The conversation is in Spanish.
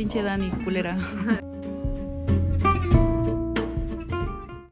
pinche Dani, culera.